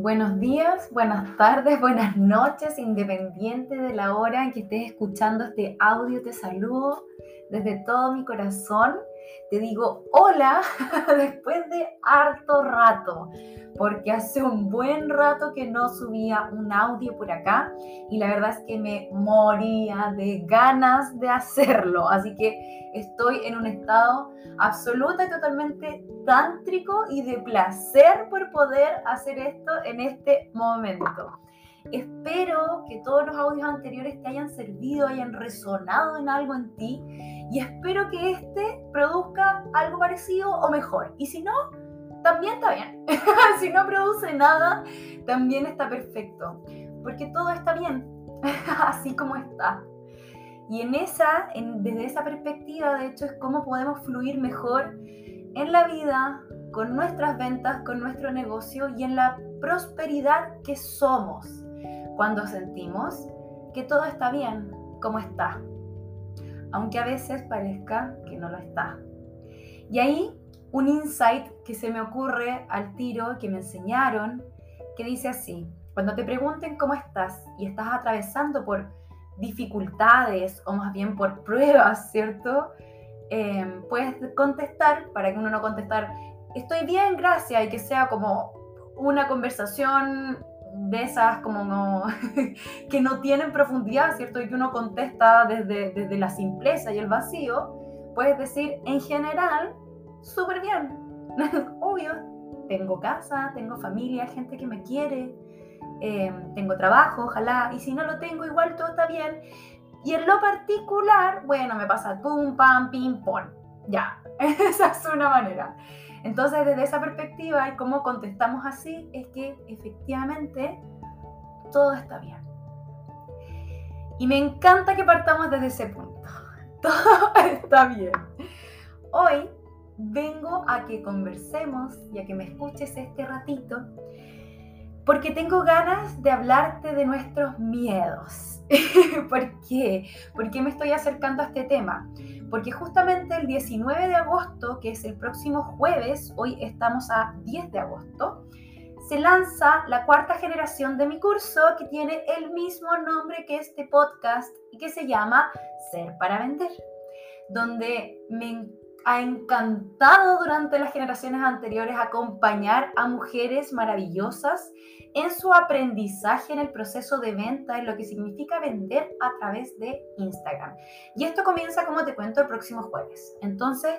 Buenos días, buenas tardes, buenas noches, independiente de la hora en que estés escuchando este audio, te saludo desde todo mi corazón. Te digo hola después de harto rato, porque hace un buen rato que no subía un audio por acá y la verdad es que me moría de ganas de hacerlo. Así que estoy en un estado absoluta y totalmente tántrico y de placer por poder hacer esto en este momento. Espero que todos los audios anteriores te hayan servido, hayan resonado en algo en ti y espero que este produzca algo parecido o mejor. Y si no, también está bien. si no produce nada, también está perfecto. Porque todo está bien, así como está. Y en esa, desde esa perspectiva, de hecho, es cómo podemos fluir mejor en la vida, con nuestras ventas, con nuestro negocio y en la prosperidad que somos cuando sentimos que todo está bien como está, aunque a veces parezca que no lo está. Y ahí un insight que se me ocurre al tiro, que me enseñaron, que dice así, cuando te pregunten cómo estás y estás atravesando por dificultades o más bien por pruebas, ¿cierto? Em, puedes contestar, para que uno no contestar, estoy bien, gracias, y que sea como una conversación de esas como no, que no tienen profundidad, ¿cierto? Y que uno contesta desde, desde la simpleza y el vacío, puedes decir, en general, súper bien. Obvio, tengo casa, tengo familia, gente que me quiere, em, tengo trabajo, ojalá, y si no lo tengo, igual todo está bien. Y en lo particular, bueno, me pasa pum, pam, pim, pom. Ya, esa es una manera. Entonces, desde esa perspectiva y cómo contestamos así, es que efectivamente todo está bien. Y me encanta que partamos desde ese punto. Todo está bien. Hoy vengo a que conversemos y a que me escuches este ratito, porque tengo ganas de hablarte de nuestros miedos. ¿Por qué? ¿Por qué me estoy acercando a este tema? Porque justamente el 19 de agosto, que es el próximo jueves, hoy estamos a 10 de agosto, se lanza la cuarta generación de mi curso que tiene el mismo nombre que este podcast y que se llama Ser para Vender, donde me ha encantado durante las generaciones anteriores acompañar a mujeres maravillosas en su aprendizaje en el proceso de venta, en lo que significa vender a través de Instagram. Y esto comienza, como te cuento, el próximo jueves. Entonces,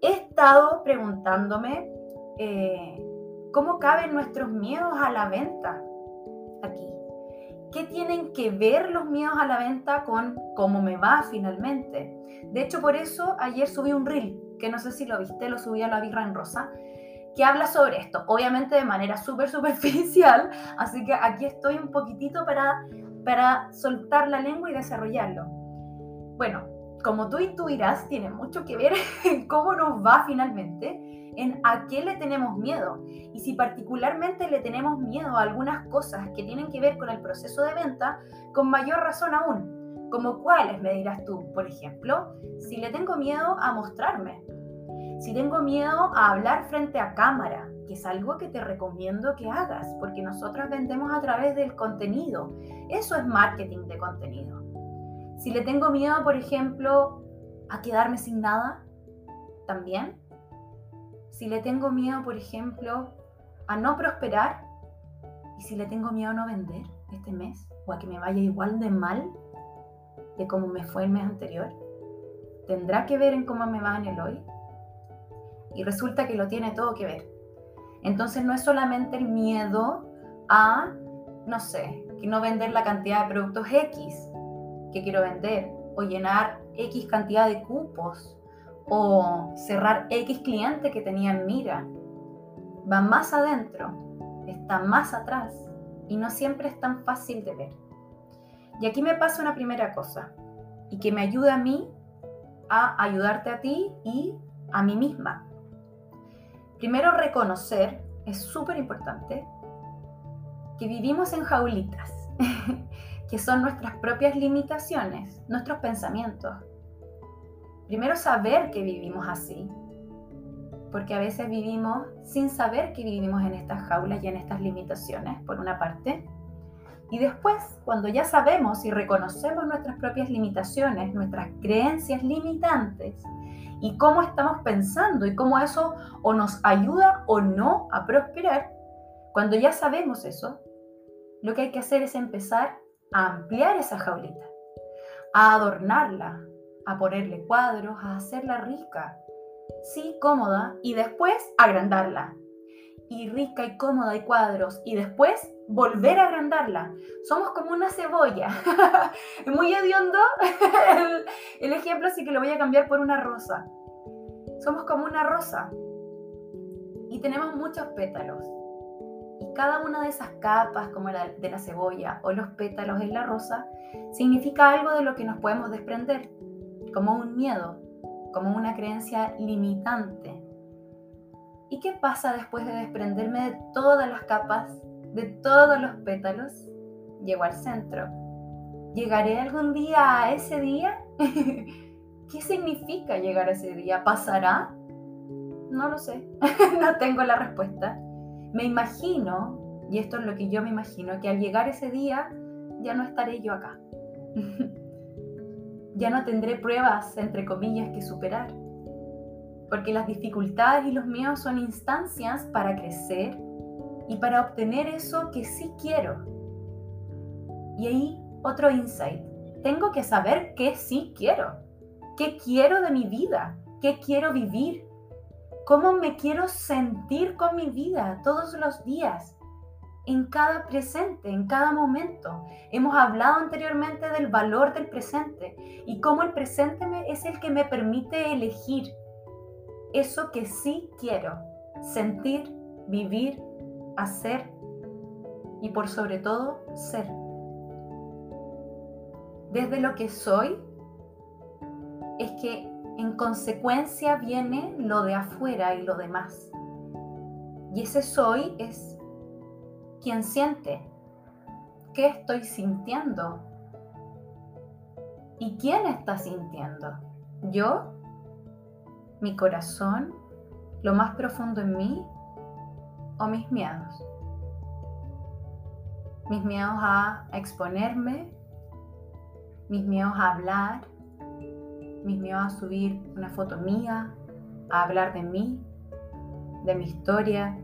he estado preguntándome eh, cómo caben nuestros miedos a la venta aquí. ¿Qué tienen que ver los miedos a la venta con cómo me va finalmente? De hecho, por eso ayer subí un reel, que no sé si lo viste, lo subí a la birra en rosa, que habla sobre esto, obviamente de manera súper superficial, así que aquí estoy un poquitito para, para soltar la lengua y desarrollarlo. Bueno, como tú intuirás, tiene mucho que ver cómo nos va finalmente, en a qué le tenemos miedo. Y si particularmente le tenemos miedo a algunas cosas que tienen que ver con el proceso de venta, con mayor razón aún. Como cuáles, me dirás tú, por ejemplo, si le tengo miedo a mostrarme, si tengo miedo a hablar frente a cámara, que es algo que te recomiendo que hagas, porque nosotras vendemos a través del contenido. Eso es marketing de contenido. Si le tengo miedo, por ejemplo, a quedarme sin nada, también si le tengo miedo, por ejemplo, a no prosperar, y si le tengo miedo a no vender este mes, o a que me vaya igual de mal de como me fue el mes anterior, tendrá que ver en cómo me va en el hoy. Y resulta que lo tiene todo que ver. Entonces no es solamente el miedo a, no sé, que no vender la cantidad de productos X que quiero vender, o llenar X cantidad de cupos, o cerrar X cliente que tenía en mira. Va más adentro, está más atrás y no siempre es tan fácil de ver. Y aquí me pasa una primera cosa y que me ayuda a mí a ayudarte a ti y a mí misma. Primero reconocer, es súper importante, que vivimos en jaulitas, que son nuestras propias limitaciones, nuestros pensamientos, Primero saber que vivimos así porque a veces vivimos sin saber que vivimos en estas jaulas y en estas limitaciones, por una parte. Y después, cuando ya sabemos y reconocemos nuestras propias limitaciones, nuestras creencias limitantes, y cómo estamos pensando y cómo eso o nos ayuda o no a prosperar, cuando ya sabemos eso, lo que hay que hacer es empezar a ampliar esa jaulita, a adornarla, a ponerle cuadros, a hacerla rica, sí, cómoda, y después agrandarla. Y rica y cómoda y cuadros, y después volver a agrandarla. Somos como una cebolla. Muy hediondo el, ejemplo, así que lo voy a cambiar por una rosa. Somos como una rosa y tenemos muchos pétalos. Y cada una de esas capas, como la de la cebolla o los pétalos en la rosa, significa algo de lo que nos podemos desprender, como un miedo, como una creencia limitante. ¿Y qué pasa después de desprenderme de todas las capas, de todos los pétalos? Llego al centro. ¿Llegaré algún día a ese día? ¿Qué significa llegar a ese día? ¿Pasará? No lo sé, no tengo la respuesta. Me imagino, y esto es lo que yo me imagino, que al llegar ese día ya no estaré yo acá. ya no tendré pruebas, entre comillas, que superar. Porque las dificultades y los miedos son instancias para crecer y para obtener eso que sí quiero. Y ahí otro insight. Tengo que saber qué sí quiero. ¿Qué quiero de mi vida? ¿Qué quiero vivir? ¿Cómo me quiero sentir con mi vida todos los días? En cada presente, en cada momento. Hemos hablado anteriormente del valor del presente y cómo el presente es el que me permite elegir eso que sí quiero, sentir, vivir, hacer y por sobre todo ser. Desde lo que soy es que en consecuencia viene lo de afuera y lo demás. Y ese soy es quien siente. ¿Qué estoy sintiendo? ¿Y quién está sintiendo? ¿Yo? ¿Mi corazón? ¿Lo más profundo en mí? ¿O mis miedos? Mis miedos a exponerme, mis miedos a hablar, mis miedos a subir una foto mía, a hablar de mí, de mi historia,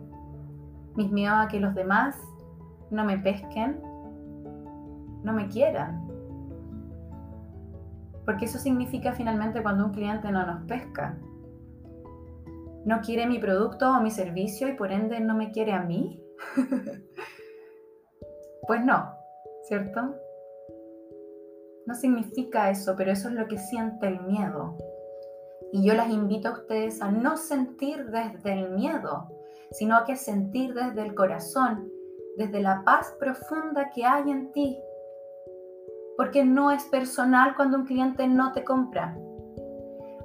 mis miedos a que los demás no me pesquen, no me quieran. Porque eso significa finalmente cuando un cliente no nos pesca. No quiere mi producto o mi servicio y por ende no me quiere a mí. pues no, ¿cierto? No significa eso, pero eso es lo que siente el miedo. Y yo las invito a ustedes a no sentir desde el miedo, sino que sentir desde el corazón, desde la paz profunda que hay en ti. Porque no es personal cuando un cliente no te compra.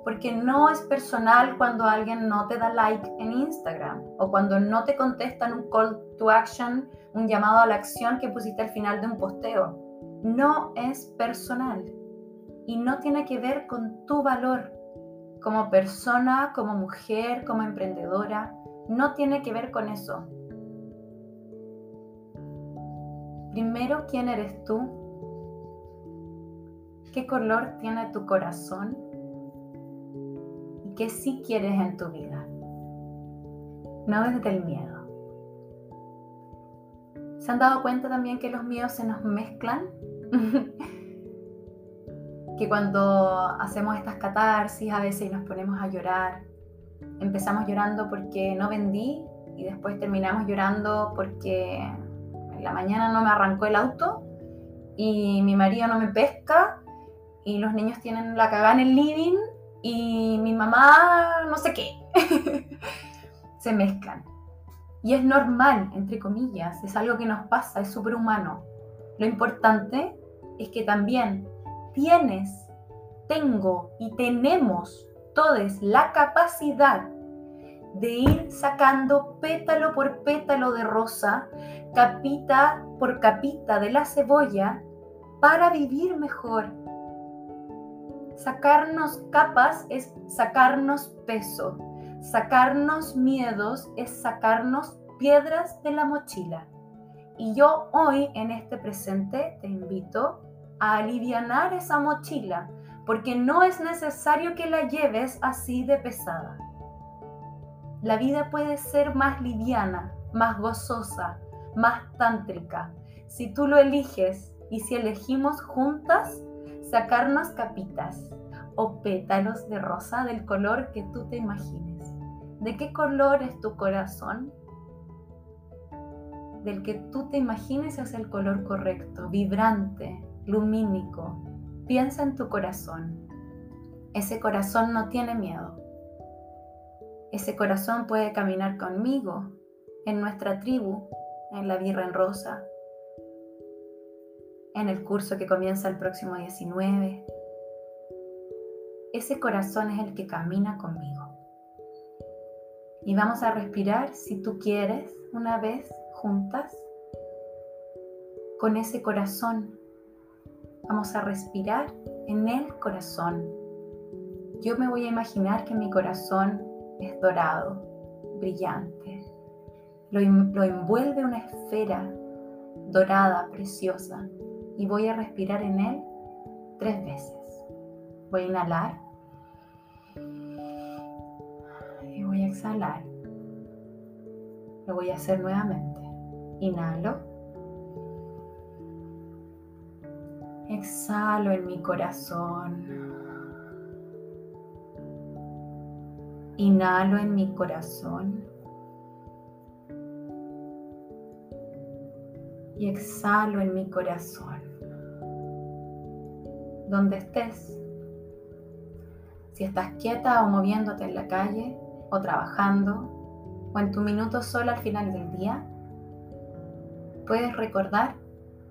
Porque no es personal cuando alguien no te da like en Instagram o cuando no te contestan un call to action, un llamado a la acción que pusiste al final de un posteo no es personal y no tiene que ver con tu valor como persona, como mujer, como emprendedora. No tiene que ver con eso. Primero, ¿quién eres tú? ¿Qué color tiene tu corazón? ¿Y qué sí quieres en tu vida? No desde el miedo. ¿Se han dado cuenta también que los miedos se nos mezclan? que cuando hacemos estas catarsis a veces nos ponemos a llorar, empezamos llorando porque no vendí y después terminamos llorando porque en la mañana no me arrancó el auto y mi marido no me pesca y los niños tienen la cagada en el living y mi mamá no sé qué. Se mezclan. Y es normal, entre comillas, es algo que nos pasa, es súper humano. Lo importante es que también tienes, tengo y tenemos todos la capacidad de ir sacando pétalo por pétalo de rosa, capita por capita de la cebolla para vivir mejor. Sacarnos capas es sacarnos peso. Sacarnos miedos es sacarnos piedras de la mochila. Y yo hoy en este presente te invito a alivianar esa mochila, porque no es necesario que la lleves así de pesada. La vida puede ser más liviana, más gozosa, más tántrica, si tú lo eliges y si elegimos juntas sacarnos capitas o pétalos de rosa del color que tú te imagines. ¿De qué color es tu corazón? Del que tú te imagines es el color correcto, vibrante, lumínico. Piensa en tu corazón. Ese corazón no tiene miedo. Ese corazón puede caminar conmigo en nuestra tribu, en la birra en rosa, en el curso que comienza el próximo 19. Ese corazón es el que camina conmigo. Y vamos a respirar, si tú quieres, una vez juntas, con ese corazón. Vamos a respirar en el corazón. Yo me voy a imaginar que mi corazón es dorado, brillante. Lo, lo envuelve una esfera dorada, preciosa. Y voy a respirar en él tres veces. Voy a inhalar voy a exhalar. Lo voy a hacer nuevamente. Inhalo. Exhalo en mi corazón. Inhalo en mi corazón. Y exhalo en mi corazón. Donde estés. Si estás quieta o moviéndote en la calle, o trabajando o en tu minuto solo al final del día, puedes recordar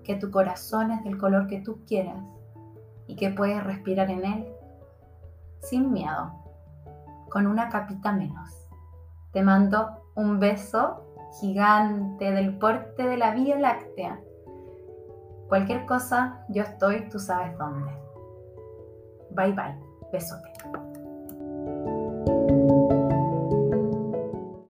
que tu corazón es del color que tú quieras y que puedes respirar en él sin miedo, con una capita menos. Te mando un beso gigante del porte de la Vía Láctea. Cualquier cosa, yo estoy, tú sabes dónde. Bye bye, besote.